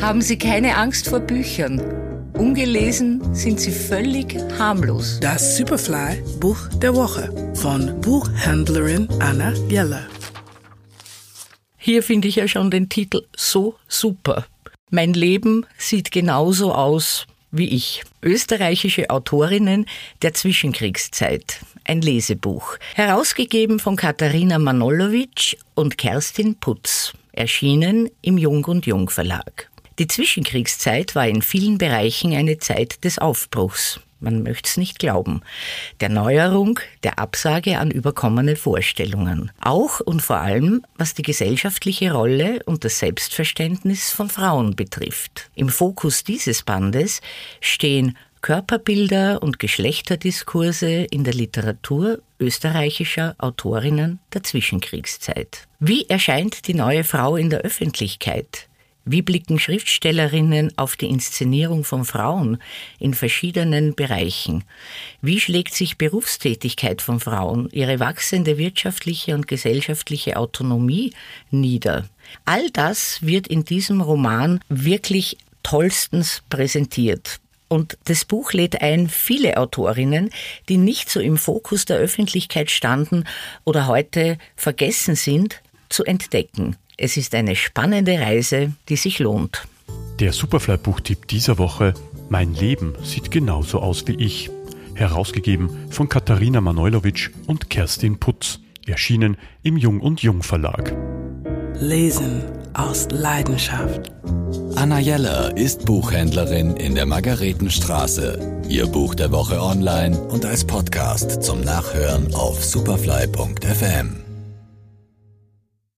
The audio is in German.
haben Sie keine Angst vor Büchern. Ungelesen sind sie völlig harmlos. Das Superfly Buch der Woche von Buchhändlerin Anna Jeller. Hier finde ich ja schon den Titel so super. Mein Leben sieht genauso aus wie ich. Österreichische Autorinnen der Zwischenkriegszeit. Ein Lesebuch. Herausgegeben von Katharina Manolowitsch und Kerstin Putz. Erschienen im Jung und Jung Verlag. Die Zwischenkriegszeit war in vielen Bereichen eine Zeit des Aufbruchs. Man möchte es nicht glauben. Der Neuerung, der Absage an überkommene Vorstellungen. Auch und vor allem, was die gesellschaftliche Rolle und das Selbstverständnis von Frauen betrifft. Im Fokus dieses Bandes stehen Körperbilder und Geschlechterdiskurse in der Literatur österreichischer Autorinnen der Zwischenkriegszeit. Wie erscheint die neue Frau in der Öffentlichkeit? Wie blicken Schriftstellerinnen auf die Inszenierung von Frauen in verschiedenen Bereichen? Wie schlägt sich Berufstätigkeit von Frauen, ihre wachsende wirtschaftliche und gesellschaftliche Autonomie nieder? All das wird in diesem Roman wirklich tollstens präsentiert. Und das Buch lädt ein, viele Autorinnen, die nicht so im Fokus der Öffentlichkeit standen oder heute vergessen sind, zu entdecken. Es ist eine spannende Reise, die sich lohnt. Der Superfly-Buchtipp dieser Woche Mein Leben sieht genauso aus wie ich. Herausgegeben von Katharina Manojlovic und Kerstin Putz. Erschienen im Jung und Jung Verlag. Lesen aus Leidenschaft. Anna Jeller ist Buchhändlerin in der Margaretenstraße. Ihr Buch der Woche online und als Podcast zum Nachhören auf superfly.fm.